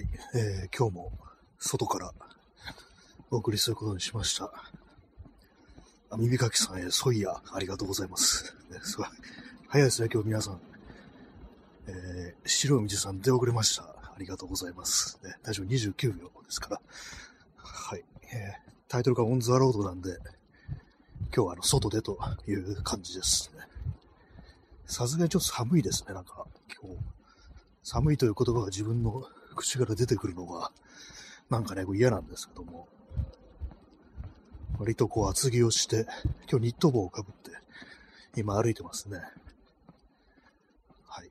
はい、えー、今日も外からお送りすることにしました。あ耳かきさんへ、ソイヤ、ありがとうございます。ね、すごい。早いですね、今日皆さん。えー、白い道さん出遅れました。ありがとうございます。ね、大丈夫29秒ですから。はい。えー、タイトルがオンザロードなんで、今日はあの、外でという感じですね。さすがにちょっと寒いですね、なんか、今日。寒いという言葉が自分の口から出てくるのが、なんかね、こう嫌なんですけども、割とこう厚着をして、今日ニット帽をかぶって、今歩いてますね。はい。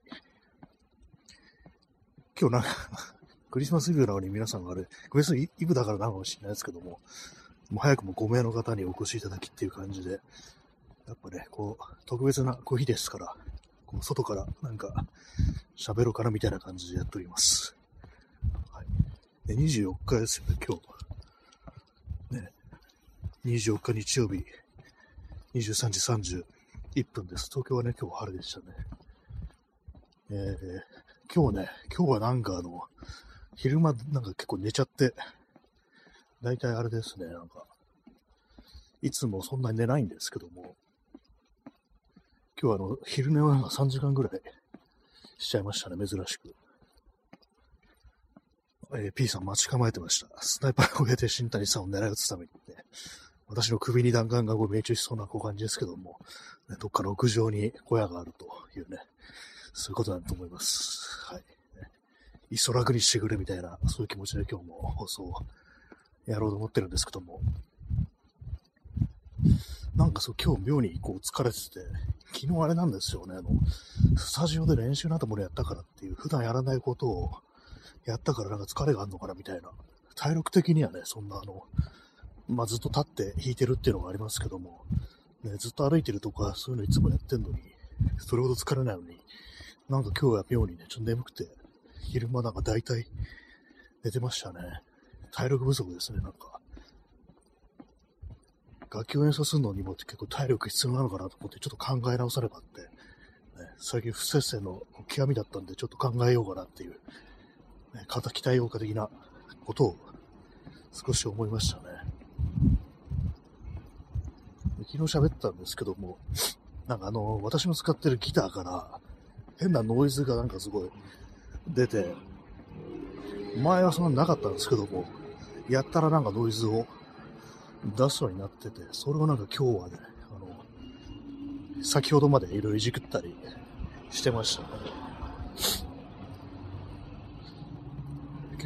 今日なんか、クリスマスイブなのに皆さんがあれ、クリスマスイブだからなのかもしれないですけども、もう早くも5名の方にお越しいただきっていう感じで、やっぱね、こう、特別なこう日ですから、こう外からなんか喋ろうかなみたいな感じでやっております。はい。で24日ですよね、今日。ね。24日日曜日、23時31分です。東京はね、今日晴れでしたね。えー、今日ね、今日はなんかあの、昼間なんか結構寝ちゃって、だいたいあれですね、なんか、いつもそんなに寝ないんですけども、今日はあの、昼寝をなんか3時間ぐらいしちゃいましたね、珍しく。えー P さん待ち構えてました。スナイパーを入れて新谷さんを狙い撃つためにね、私の首に弾丸がこう命中しそうな感じですけども、ね、どっかの屋上に小屋があるというね、そういうことだと思います。はい。いっそ楽にしてくれみたいな、そういう気持ちで今日も放送をやろうと思ってるんですけども、なんかそう、今日妙にこう疲れてて、昨日あれなんですよね、あの、スタジオで練習などもやったからっていう、普段やらないことをやったからなんか疲れがあるのかなみたいな。体力的にはね、そんなあの、まあ、ずっと立って弾いてるっていうのがありますけども、ね、ずっと歩いてるとか、そういうのいつもやってんのに、それほど疲れないのに、なんか今日は妙にね、ちょっと眠くて、昼間なんか大体寝てましたね。体力不足ですね、なんか。楽器を演奏するのにも結構体力必要なのかなと思ってちょっと考え直さねばって、ね、最近不摂生の極みだったんでちょっと考えようかなっていう、ね、肩鍛えようか的なことを少し思いましたね。昨日喋ったんですけども、なんかあの、私の使ってるギターから変なノイズがなんかすごい出て、前はそんななかったんですけども、やったらなんかノイズを出すようになってて、それをなんか今日はね、あの、先ほどまでいろいろいじくったりしてましたね。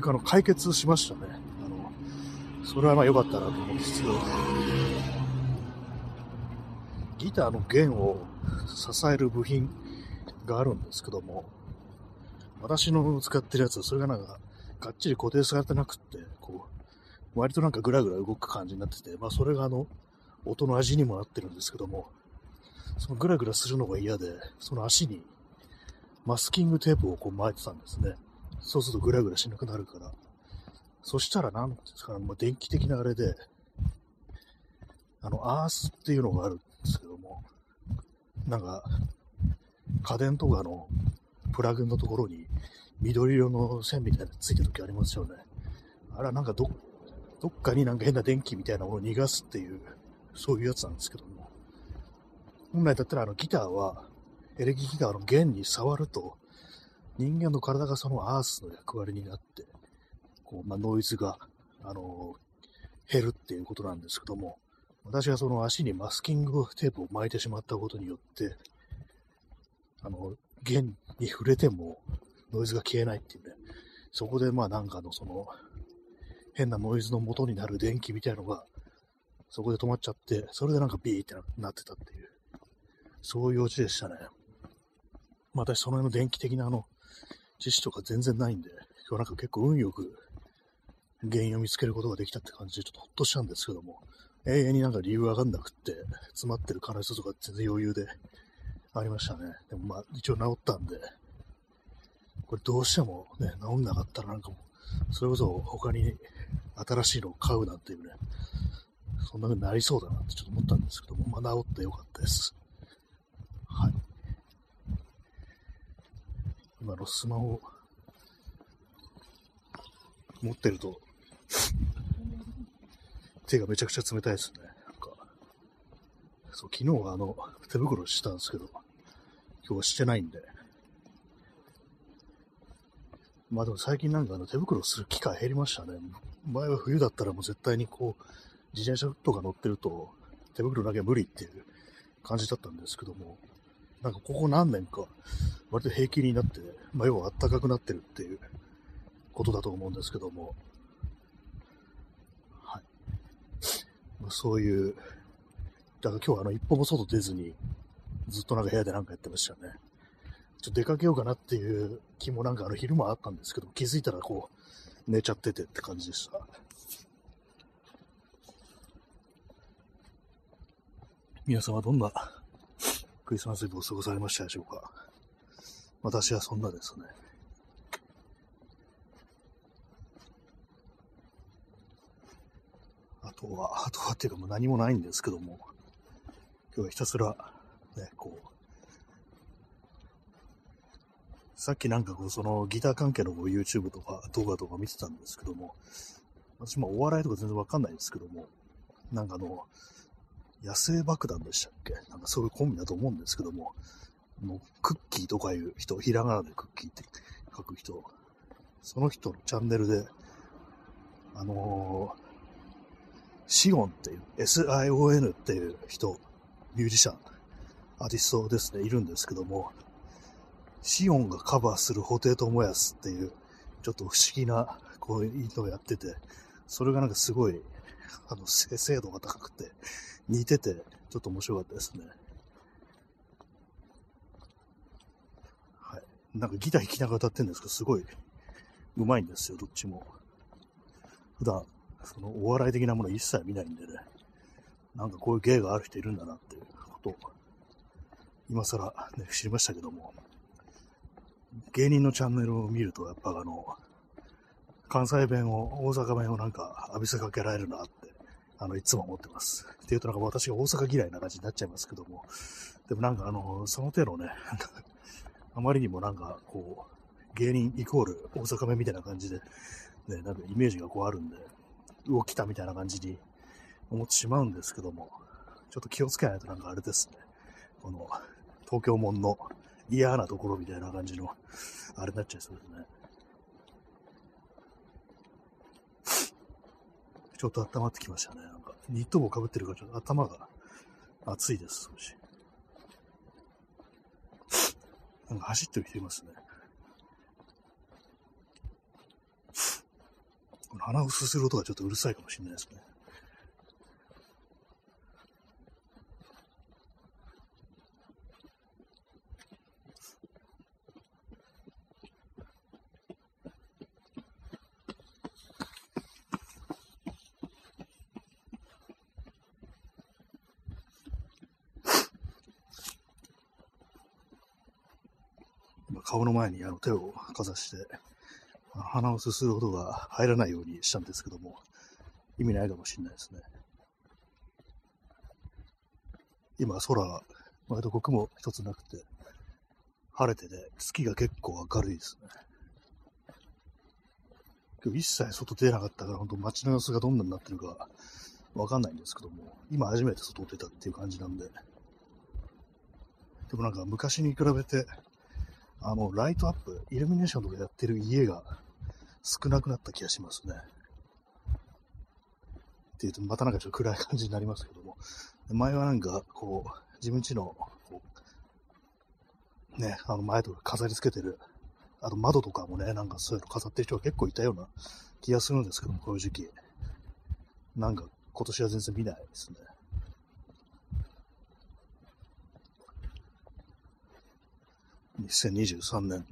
あの、解決しましたね。あの、それはまあ良かったなと思うんですけど、ギターの弦を支える部品があるんですけども、私の使ってるやつはそれがなんか、がっちり固定されてなくって、こう、割となんかグラグラ動く感じになってて、まあそれがあの、音の味にもなってるんですけども、そのグラグラするのが嫌で、その足にマスキングテープをこう巻いてたんですね。そうするとグラグラしなくなるから。そしたらなんですかね、まあ、電気的なあれで、あの、アースっていうのがあるんですけども、なんか、家電とかのプラグのところに緑色の線みたいなのついてる時ありますよね。あれはなんかど、どっかになんか変な電気みたいなものを逃がすっていう、そういうやつなんですけども。本来だったらあのギターは、エレキギターの弦に触ると、人間の体がそのアースの役割になって、こう、まあ、ノイズが、あの減るっていうことなんですけども、私がその足にマスキングテープを巻いてしまったことによって、あの、弦に触れてもノイズが消えないっていうね、そこでまあなんかのその、変なノイズの元になる電気みたいのが、そこで止まっちゃって、それでなんかビーってなってたっていう、そういうオチでしたね。まあ私その辺の電気的なあの、知識とか全然ないんで、今日なんか結構運よく原因を見つけることができたって感じでちょっとほっとしたんですけども、永遠になんか理由わかんなくって、詰まってる可能性とか全然余裕でありましたね。でもまあ一応治ったんで、これどうしてもね、治んなかったらなんかもう、それこそ他に新しいのを買うなんていうね、そんな風になりそうだなってちょっと思ったんですけども、まあ治ってよかったです。はい。今のスマホ、持ってると、手がめちゃくちゃ冷たいですね。なんか、そう、昨日はあの、手袋したんですけど、今日はしてないんで。まあでも最近なんかあの手袋する機会減りましたね。前は冬だったらもう絶対にこう、自転車とか乗ってると手袋なきゃ無理っていう感じだったんですけども、なんかここ何年か割と平気になって、まあ要は暖かくなってるっていうことだと思うんですけども、はい。まあ、そういう、だから今日はあの一歩も外出ずに、ずっとなんか部屋でなんかやってましたね。ちょっと出かけようかなっていう気もなんかあの昼間あったんですけど、気づいたらこう、寝ちゃっててって感じでした。皆様どんなクリスマスイブを過ごされましたでしょうか？私はそんなですね。あとは、あとはっていうかもう何もないんですけども、今日はひたすら、ね、こう、さっきなんかこう、そのギター関係のこう YouTube とか動画とか見てたんですけども、私もお笑いとか全然わかんないんですけども、なんかあの、野生爆弾でしたっけ？なんかそういうコンビだと思うんですけども、もうクッキーとかいう人、ひらがなでクッキーって書く人、その人のチャンネルで、あのー、シオンっていう、SION っていう人、ミュージシャン、アーティストですね、いるんですけども、シオンがカバーする布袋寅泰っていう、ちょっと不思議な、こういうのをやってて、それがなんかすごい、あの、精度が高くて、似てて、ちょっと面白かったですね。はい。なんかギター弾きながら歌ってるんですけど、すごい、うまいんですよ、どっちも。普段、そのお笑い的なもの一切見ないんでね、なんかこういう芸がある人いるんだなっていうことを、今更ね、知りましたけども、芸人のチャンネルを見ると、やっぱあの、関西弁を、大阪弁をなんか浴びせかけられるなって、あの、いつも思ってます。っていうとなんか私が大阪嫌いな感じになっちゃいますけども、でもなんかあの、その手のね、あまりにもなんかこう、芸人イコール大阪弁みたいな感じで、ね、なんかイメージがこうあるんで、動きたみたいな感じに思ってしまうんですけども、ちょっと気をつけないとなんかあれですね、この、東京門の嫌なところみたいな感じの、あれになっちゃいそうですね。ちょっと温まってきましたね。ニット帽かぶってるからちょっと頭が熱いです、少し。なんか走ってる人いますね。この鼻をすする音がちょっとうるさいかもしれないですね。顔の前にあの手をかざして、鼻をすする音が入らないようにしたんですけども、意味ないかもしれないですね。今、空は、割と雲一つなくて、晴れてね、月が結構明るいですね。今日一切外出なかったから、本当街の様子がどんなになってるかわかんないんですけども、今初めて外出たっていう感じなんで、でもなんか昔に比べて、あの、ライトアップ、イルミネーションとかやってる家が少なくなった気がしますね。っていうと、またなんかちょっと暗い感じになりますけども、前はなんか、こう、自分家の、こう、ね、あの前とか飾り付けてる、あと窓とかもね、なんかそういうの飾ってる人が結構いたような気がするんですけども、こういう時期。なんか今年は全然見ないですね。2023年。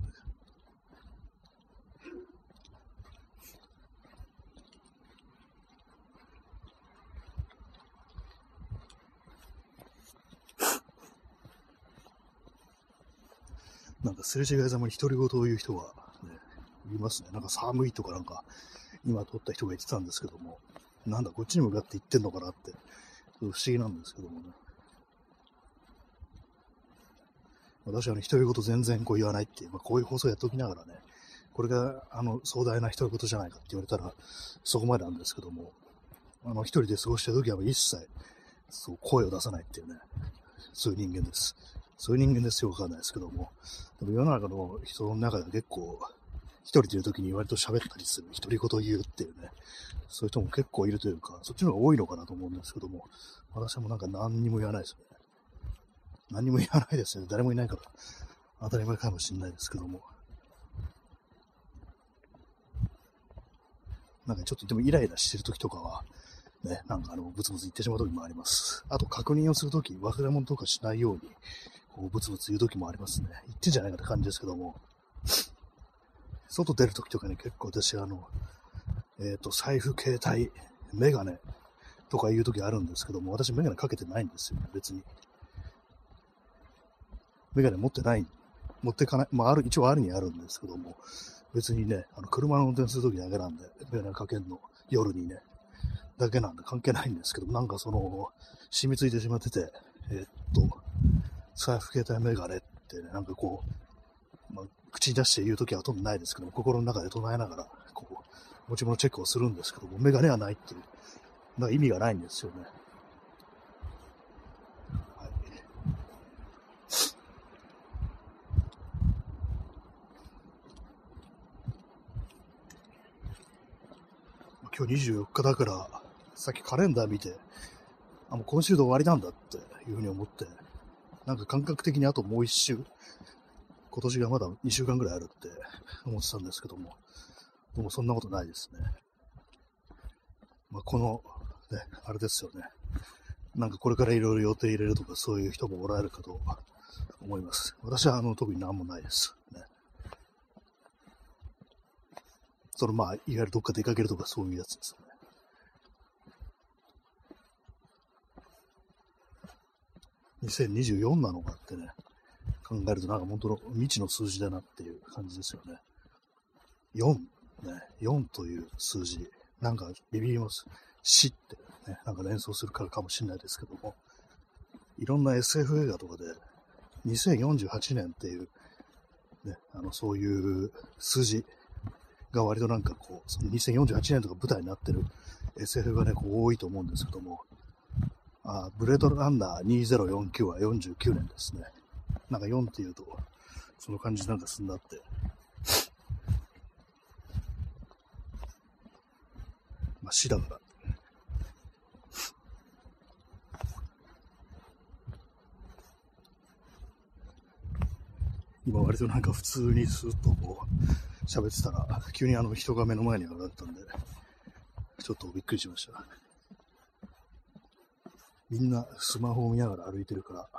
なんかすれ違いざまに独り言を言う人が、ね、いますね。なんか寒いとかなんか、今撮った人が言ってたんですけども、なんだこっちに向かって言ってんのかなって、不思議なんですけどもね。私はね、独り言全然こう言わないっていう、まあ、こういう放送やっておきながらね、これが、あの、壮大な人のことじゃないかって言われたら、そこまでなんですけども、あの、一人で過ごしてる時は一切、そう、声を出さないっていうね、そういう人間です。そういう人間ですよ、わかんないですけども。でも世の中の人の中では結構、一人でいる時に割と喋ったりする、独り言を言うっていうね、そういう人も結構いるというか、そっちの方が多いのかなと思うんですけども、私はもうなんか何にも言わないですよね。何も言わないですよね。誰もいないから、当たり前かもしれないですけども。なんかちょっとでもイライラしてる時とかは、ね、なんかあの、ブツブツ言ってしまう時もあります。あと確認をするとき、忘れ物とかしないように、こう、ブツブツ言う時もありますね。言ってんじゃないかって感じですけども、外出るときとかね、結構私、あの、えっ、ー、と、財布、携帯、メガネとか言うときあるんですけども、私メガネかけてないんですよ、ね、別に。メガネ持ってない、持ってかない、まあ、ある、一応あるにあるんですけども、別にね、あの、車の運転するときだけなんで、メガネかけるの、夜にね、だけなんで関係ないんですけど、なんかその、染みついてしまってて、えー、っと、財布携帯メガネってね、なんかこう、まあ、口に出して言うときはほとんどないですけども、心の中で唱えながら、こう、持ち物チェックをするんですけども、メガネはないっていう、まあ意味がないんですよね。今日24日だから、さっきカレンダー見て、あ、もう今週で終わりなんだっていうふうに思って、なんか感覚的にあともう一週、今年がまだ2週間ぐらいあるって思ってたんですけども、でもそんなことないですね。まあ、この、ね、あれですよね。なんかこれからいろいろ予定入れるとかそういう人もおられるかと思います。私はあの特に何もないです。ね。そのまあ、いわゆるどっか出かけるとかそういうやつですよね。2024なのかってね、考えるとなんか本当の未知の数字だなっていう感じですよね。4、ね、4という数字、なんかビビります。死ってね、なんか連想するからかもしれないですけども、いろんな SF 映画とかで、2048年っていう、ね、あの、そういう数字が割となんかこう、その2048年とか舞台になってる SF がね、こう多いと思うんですけども、あブレードランナー2049は49年ですね。なんか4っていうと、その感じなんかすんだって。まあ、死だから。今割となんか普通にスーッとこう喋ってたら、急にあの人が目の前に現れたんで、ちょっとびっくりしました。みんなスマホを見ながら歩いてるから、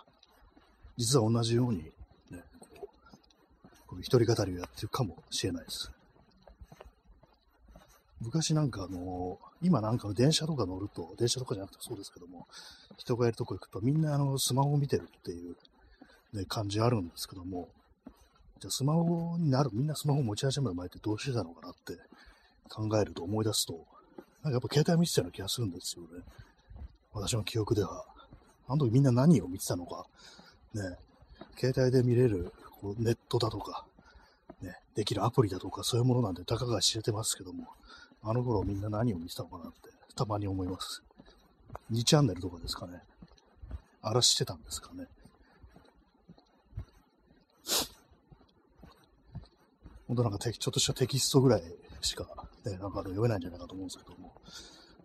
実は同じように、ね、こう、こう一人語りをやってるかもしれないです。昔なんかあの、今なんか電車とか乗ると、電車とかじゃなくてそうですけども、人がいるとこ行くとみんなあのスマホを見てるっていう、ね、感じあるんですけども、じゃあスマホになる、みんなスマホ持ち始める前ってどうしてたのかなって考えると思い出すと、なんかやっぱ携帯見てたような気がするんですよね。私の記憶では。あの時みんな何を見てたのか、ね、携帯で見れるこうネットだとか、ね、できるアプリだとか、そういうものなんで、たかが知れてますけども、あの頃みんな何を見てたのかなって、たまに思います。2チャンネルとかですかね。荒らしてたんですかね。本当なんかちょっとしたテキストぐらいしか、ね、なんか読めないんじゃないかと思うんですけども。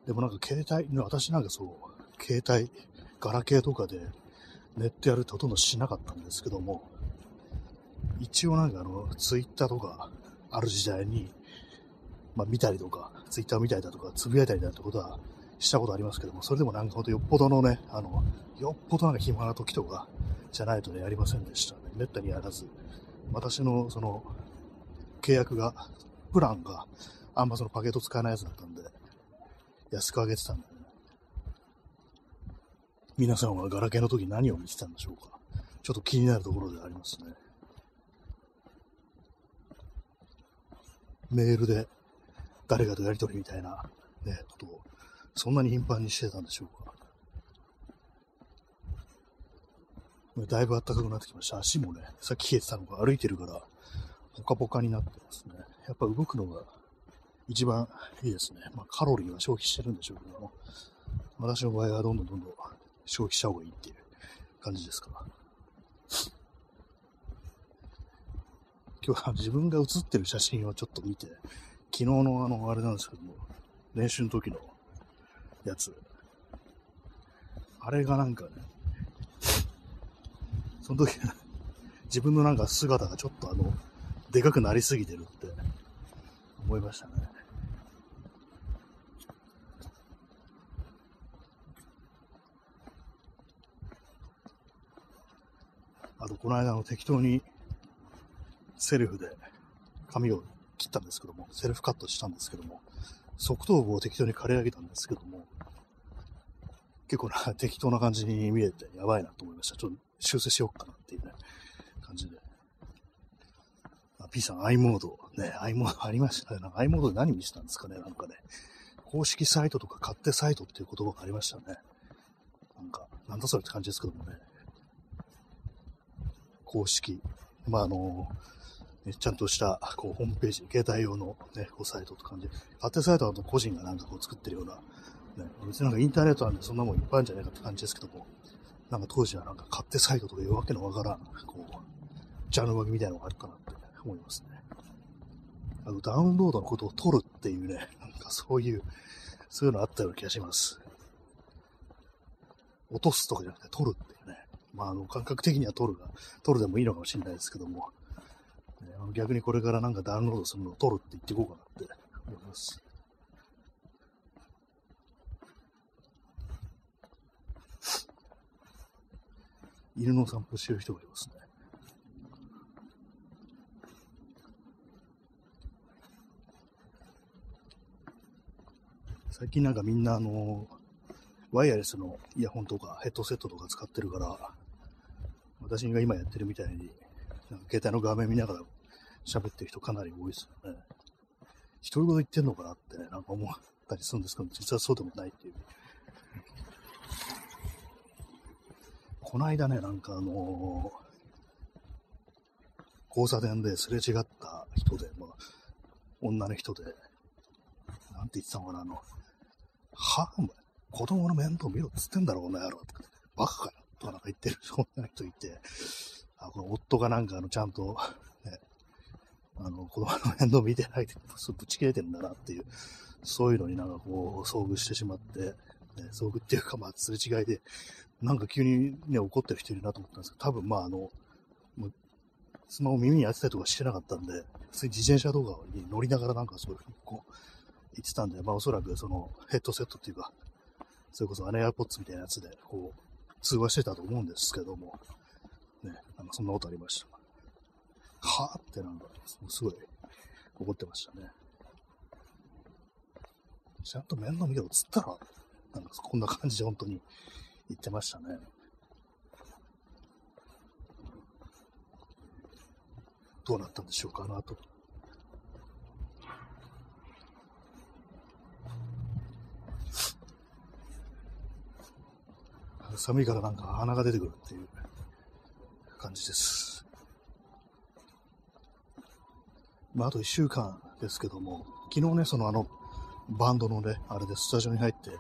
でもなんか携帯、私なんかそう、携帯、ガラケーとかでネットやるってほとんどしなかったんですけども、一応なんかあの、ツイッターとかある時代に、まあ見たりとか、ツイッター見たりだとか、つぶやいたりだってことはしたことありますけども、それでもなんかほんとよっぽどのね、あの、よっぽどなんか暇な時とかじゃないとね、やりませんでしたね。めったにやらず。私のその、契約が、プランがあんまそのパケット使えないやつだったんで、安く上げてたんだよね。皆さんはガラケーの時何を見てたんでしょうかちょっと気になるところでありますね。メールで誰かとやり取りみたいな、ね、ことを、そんなに頻繁にしてたんでしょうか。だいぶ暖かくなってきました。足もね、さっき冷えてたのが歩いてるから、ポカポカになってますね。やっぱ動くのが一番いいですね。まあ、カロリーは消費してるんでしょうけども、私の場合はどんどんどんどん消費した方がいいっていう感じですか。今日は自分が写ってる写真をちょっと見て、昨日のあの、あれなんですけども、練習の時のやつ。あれがなんかね、その時、自分のなんか姿がちょっとあの、でかくなりすぎてるって思いましたね。あと、この間の適当にセルフで髪を切ったんですけども、セルフカットしたんですけども、側頭部を適当に刈り上げたんですけども、結構な適当な感じに見えてやばいなと思いました。ちょっと修正しようかなっていうね、感じで。P さん、i モード。ね、i モード ありましたね。な i モードで何見せたんですかね、なんかね。公式サイトとか勝手サイトっていう言葉がありましたね。なんか、なんだそれって感じですけどもね。公式。まあ、あのちゃんとした、こう、ホームページ、携帯用のね、こう、サイトと感じ。勝手サイトは個人がなんかこう作ってるような、ね、別になんかインターネットなんでそんなもんいっぱいあるんじゃないかって感じですけども、なんか当時はなんか勝手サイトとかいうわけのわからん、こう、ジャンル分けみたいなのがあるかなって思いますね。あの、ダウンロードのことを取るっていうね、なんかそういう、そういうのあったような気がします。落とすとかじゃなくて取るっていうね。まあ、あの、感覚的には取るが、取るでもいいのかもしれないですけども、ね、逆にこれからなんかダウンロードするのを取るって言っていこうかなって思います。犬の散歩してる人がいますね。最近なんかみんなあの、ワイヤレスのイヤホンとかヘッドセットとか使ってるから、私が今やってるみたいに、なんか携帯の画面見ながら喋ってる人かなり多いですよね。独り言言ってんのかなってね、なんか思ったりするんですけど、実はそうでもないっていう。この間ね、なんかあのー、交差点ですれ違った人で、まあ、女の人で、なんて言ってたのかな、あの、はお前、子供の面倒見ろっつってんだろ、この野郎。バカかよ。とかなんか言ってる女の人いて、あ、この夫がなんかあの、ちゃんと、ね、あの、子供の面倒見てないで、ぶち切れてんだなっていう、そういうのになんかこう、遭遇してしまって、ね、遭遇っていうか、まあ、すれ違いで、なんか急にね、怒ってる人いるなと思ったんですけど、多分まああの、スマホ耳に当てたりとかしてなかったんで、普通に自転車動画に乗りながらなんかそういうふうにこう、言ってたんで、まあおそらくそのヘッドセットっていうか、それこそアネアポッツみたいなやつで、こう、通話してたと思うんですけども、ね、なんかそんなことありました。はぁってなんか、すごい怒ってましたね。ちゃんと面倒見ろっつったら、なんかこんな感じで本当に言ってましたね。どうなったんでしょうか、なと。寒いからなんか鼻が出てくるっていう感じです。まあ、あと1週間ですけども、昨日ね、そのあの、バンドのね、あれでスタジオに入って、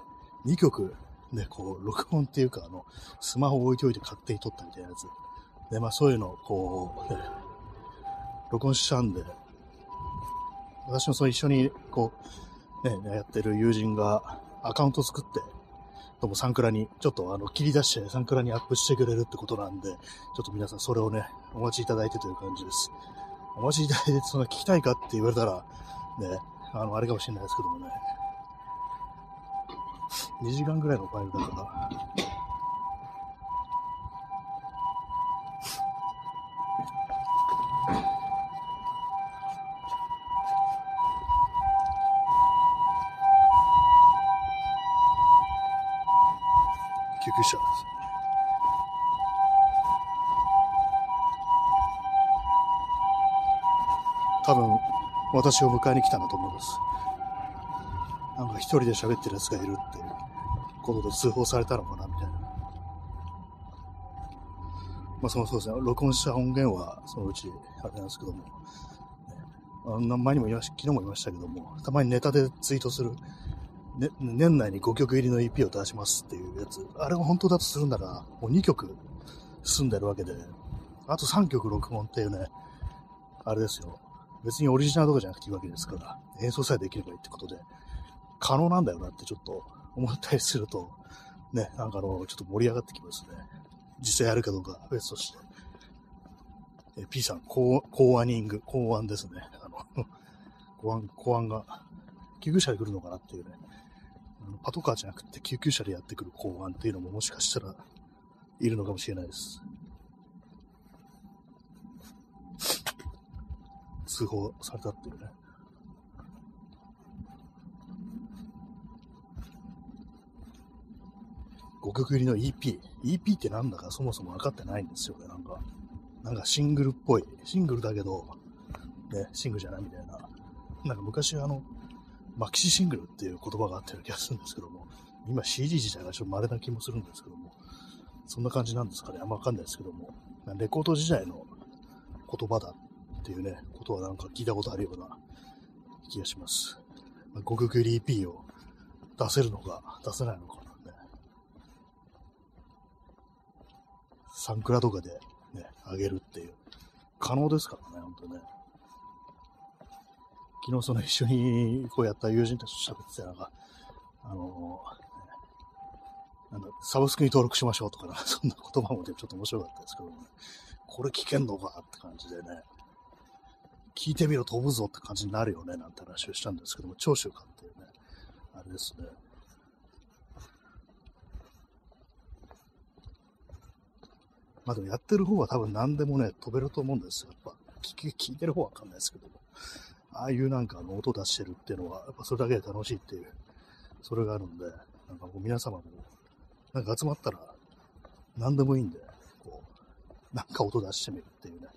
2曲ね、こう、録音っていうか、あの、スマホを置いておいて勝手に撮ったみたいなやつ。で、まあそういうのを、こう、ね、録音したんで、私もその一緒に、こう、ね、やってる友人がアカウント作って、ともサンクラに、ちょっとあの、切り出してサンクラにアップしてくれるってことなんで、ちょっと皆さんそれをね、お待ちいただいてという感じです。お待ちいただいて、そんな聞きたいかって言われたら、ね、あの、あれかもしれないですけどもね、2時間ぐらいのファイルだから。私を迎えに来たんだと思います。なんか一人で喋ってる奴がいるっていうことで通報されたのかなみたいな。まあそのそうですね、録音した音源はそのうちあれなんですけども、あの前にも言いました、昨日も言いましたけども、たまにネタでツイートする、ね、年内に5曲入りの EP を出しますっていうやつ、あれが本当だとするなら、もう2曲済んでるわけで、あと3曲録音っていうね、あれですよ。別にオリジナルとかじゃなくていいわけですから、演奏さえできればいいってことで、可能なんだよなってちょっと思ったりすると、ね、なんかあの、ちょっと盛り上がってきますね。実際やるかどうか別として。え P さん、コーアニング、考案ですね。あの、考案、考案が、救急車で来るのかなっていうね。パトカーじゃなくて救急車でやってくる公安っていうのももしかしたらいるのかもしれないです。通報されたっていうね。5曲入りの EP。EP ってなんだかそもそも分かってないんですよね、なんか。なんかシングルっぽい。シングルだけど、ね、シングルじゃないみたいな。なんか昔あの、マキシシングルっていう言葉があったような気がするんですけども、今 CD 自体がちょっと稀な気もするんですけども、そんな感じなんですかね。あんまわかんないですけども、レコード時代の言葉だっていうね、ことはなんか聞いたことあるような気がします。まあ、5曲 EP を出せるのか出せないのかね。サンクラとかでね、あげるっていう。可能ですからね、ほんとね。昨日その一緒にこうやった友人たちと喋ってたなんか、あのー、なんだ、サブスクに登録しましょうとかな、そんな言葉もね、ちょっと面白かったですけどね。これ聞けんのかって感じでね。聞いてみろ飛ぶぞって感じになるよね、なんて話をしたんですけども、長州かっていうね、あれですね。まあでもやってる方は多分何でもね、飛べると思うんですよ。やっぱ、聞聞いてる方はわかんないですけども。ああいうなんかの音出してるっていうのは、やっぱそれだけで楽しいっていう、それがあるんで、なんかこう皆様も、なんか集まったら、何でもいいんで、こう、なんか音出してみるっていうね、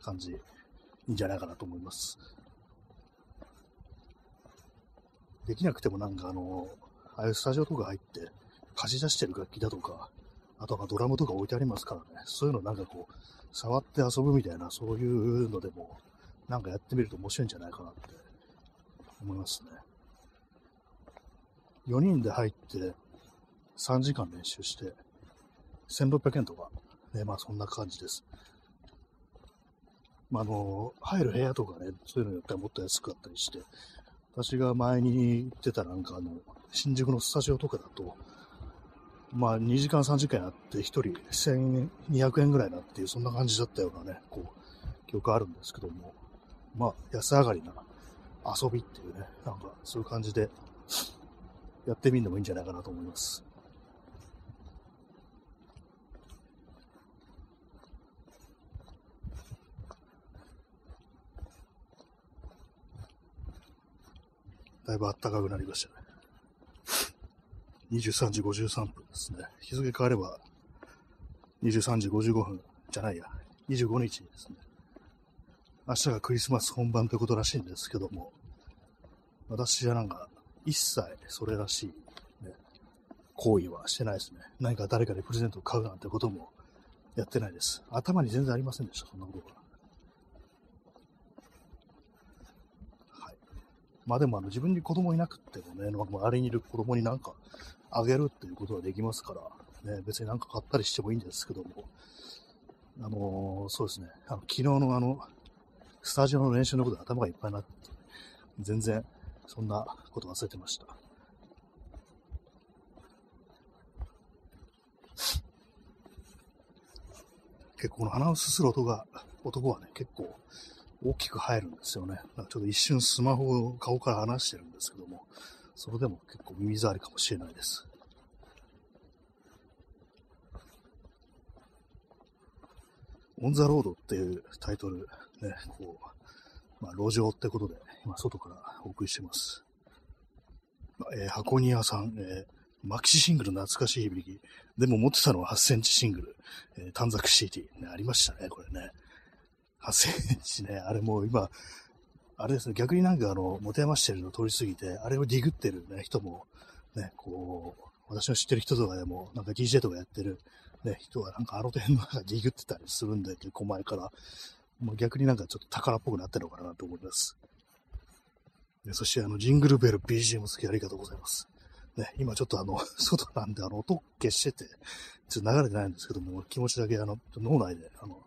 感じ、いんじゃないかなと思います。できなくてもなんかあの、ああいうスタジオとか入って、貸し出してる楽器だとか、あとはドラムとか置いてありますからね、そういうのなんかこう、触って遊ぶみたいな、そういうのでも、なんかやってみると面白いんじゃないかなって思いますね。4人で入って3時間練習して、1600円とか、ね、まあそんな感じです。まあ、の、入る部屋とかね、そういうのによってはもっと安かったりして、私が前に行ってたなんかあの、新宿のスタジオとかだと、まあ、2時間3時間やって、1人1200円ぐらいなっていう、そんな感じだったようなね、こう、記憶あるんですけども、まあ、安上がりな遊びっていうね、なんか、そういう感じで、やってみるのもいいんじゃないかなと思います。だいぶ暖かくなりましたね。23時53分ですね。日付変われば23時55分じゃないや、25日ですね。明日がクリスマス本番ということらしいんですけども、私はなんか一切それらしい、ね、行為はしてないですね。何か誰かにプレゼントを買うなんてこともやってないです。頭に全然ありませんでした、そんなことが。はい。まあでもあの自分に子供いなくてもね、周りにいる子供になんかあげるっていうことはできますから、ね、別になんか買ったりしてもいいんですけども、あのー、そうですね、あの昨日のあの、スタジオの練習のことで頭がいっぱいになって、全然そんなこと忘れてました。結構この鼻をすする音が、男はね、結構大きく入るんですよね。ちょっと一瞬スマホを顔から離してるんですけども、それでも結構耳障りかもしれないです。 On the Road っていうタイトル、ね、こう、まあ、路上ってことで、今、外からお送りしてます。えー、箱庭さん、えー、マキシシングル懐かしい響き。でも持ってたのは8センチシングル、えー、短冊 CD、ね、ありましたね、これね。8センチね、あれもう今、あれですね、逆になんかあの、持て余してるの通り過ぎて、あれをディグってるね、人も、ね、こう、私の知ってる人とかでも、なんか DJ とかやってる、ね、人はなんかあの辺の中ディグってたりするんで、結構前から、まあ、逆になんかちょっと宝っぽくなってるのかなと思います。でそして、あの、ジングルベル BGM 付きありがとうございます。ね、今ちょっとあの、外なんで、あの、音消してて、ちょっと流れてないんですけども、気持ちだけあの、脳内で、あの、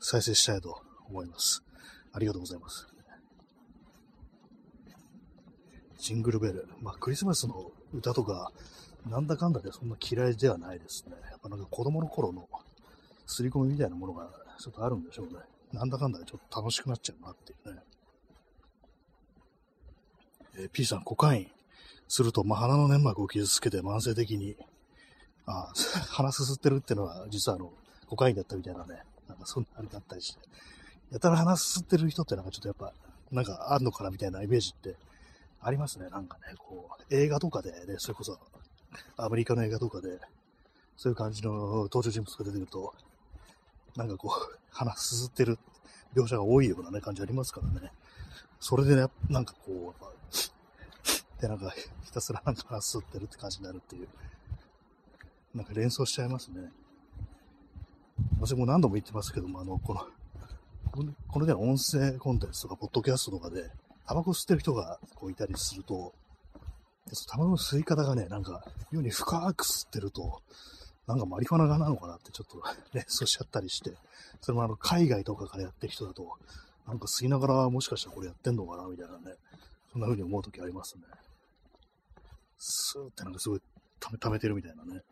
再生したいと思います。ありがとうございます。ジングルベル。まあ、クリスマスの歌とか、なんだかんだでそんな嫌いではないですね。やっぱなんか子供の頃の刷り込みみたいなものがちょっとあるんでしょうね。なんだかんだでちょっと楽しくなっちゃうなっていうね。えー、P さん、コカインすると、まあ、鼻の粘膜を傷つけて慢性的に、あ鼻すすってるっていうのは、実はあの、コカインだったみたいなね、なんかそんなあれだったりして、やたら鼻すすってる人ってなんかちょっとやっぱ、なんかあんのかなみたいなイメージってありますね。なんかね、こう、映画とかでね、それこそ、アメリカの映画とかで、そういう感じの登場人物が出てくると、なんかこう、鼻すすってる描写が多いようなね、感じありますからね。それでね、なんかこう、で、なんか、ひたすらなんか吸ってるって感じになるっていう、なんか連想しちゃいますね。私も何度も言ってますけども、あの、この、この手の音声コンテンツとか、ポッドキャストとかで、タバコ吸ってる人がこういたりすると、タバコの吸い方がね、なんか、妙に深く吸ってると、なんかマリファナがなのかなってちょっと 連想しちゃったりして、それもあの、海外とかからやってる人だと、なんか吸いながらもしかしたらこれやってんのかなみたいなね、そんな風に思うときありますね。スーってなんかすごい溜め溜めてるみたいなね。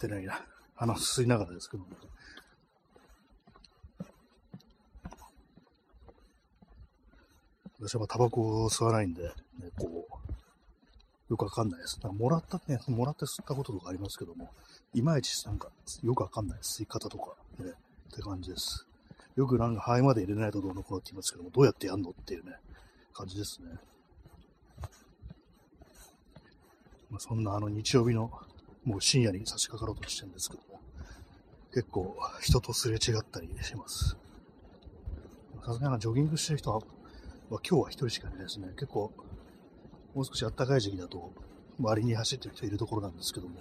ってないな。鼻吸いながらですけども、私はタバコを吸わないんで、ね、こう、よくわかんないです。なんかもらったね、もらって吸ったこととかありますけども、いまいちなんかよくわかんない吸い方とかね、って感じです。よくなんか肺まで入れないとどうのこうって言いますけども、どうやってやんのっていうね、感じですね。まあ、そんなあの日曜日のもう深夜に差し掛かろうとしてるんですけども、結構人とすれ違ったりします。さすがにジョギングしてる人は、今日は一人しかいないですね。結構もう少し暖かい時期だと、周りに走ってる人いるところなんですけども。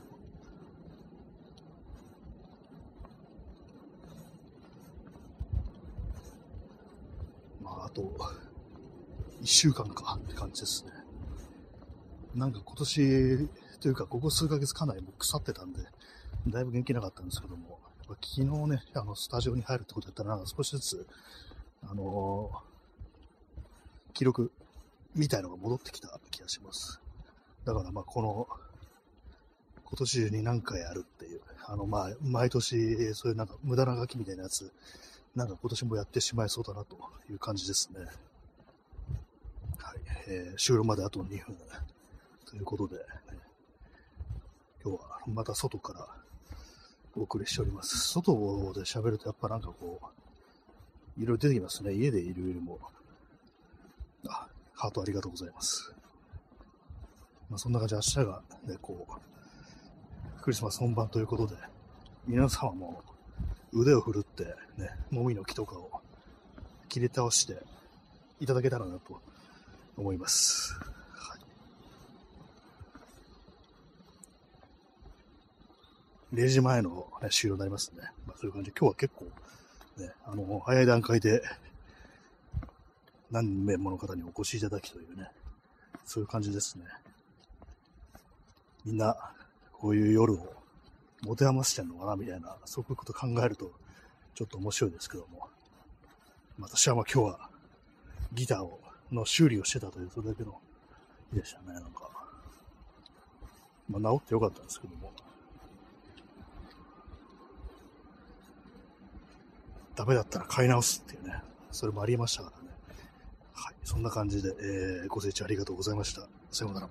まあ、あと、1週間かって感じですね。なんか今年というか、ここ数ヶ月かなりもう腐ってたんで、だいぶ元気なかったんですけども、やっぱ昨日ね、あの、スタジオに入るってことやったら、少しずつ、あのー、記録みたいのが戻ってきた気がします。だからまあこの、今年中に何回やるっていう、あのまあ毎年そういうなんか無駄な書きみたいなやつ、なんか今年もやってしまいそうだなという感じですね。はい。えー、終了まであと2分。ということで、ね、今日はまた外からお送りしております。外で喋るとやっぱなんかこう、いろいろ出てきますね。家でいるよりも。あ、ハートありがとうございます。まあ、そんな感じで明日がね、こう、クリスマス本番ということで、皆様も腕を振るって、ね、もみの木とかを切り倒していただけたらなと思います。はい、0時前の、ね、終了になりますね。まあ、そういう感じで、今日は結構、ね、あの、早い段階で何名もの方にお越しいただきというね、そういう感じですね。みんな、こういう夜を持て余してんのかな、みたいな、そういうこと考えると、ちょっと面白いですけども。私はまあ今日は、ギターを、の修理をしてたという、それだけの日でしたね、なんか。まあ治ってよかったんですけども。ダメだったら買い直すっていうね、それもありましたからね。はい。そんな感じで、えー、ご清聴ありがとうございました。さようなら。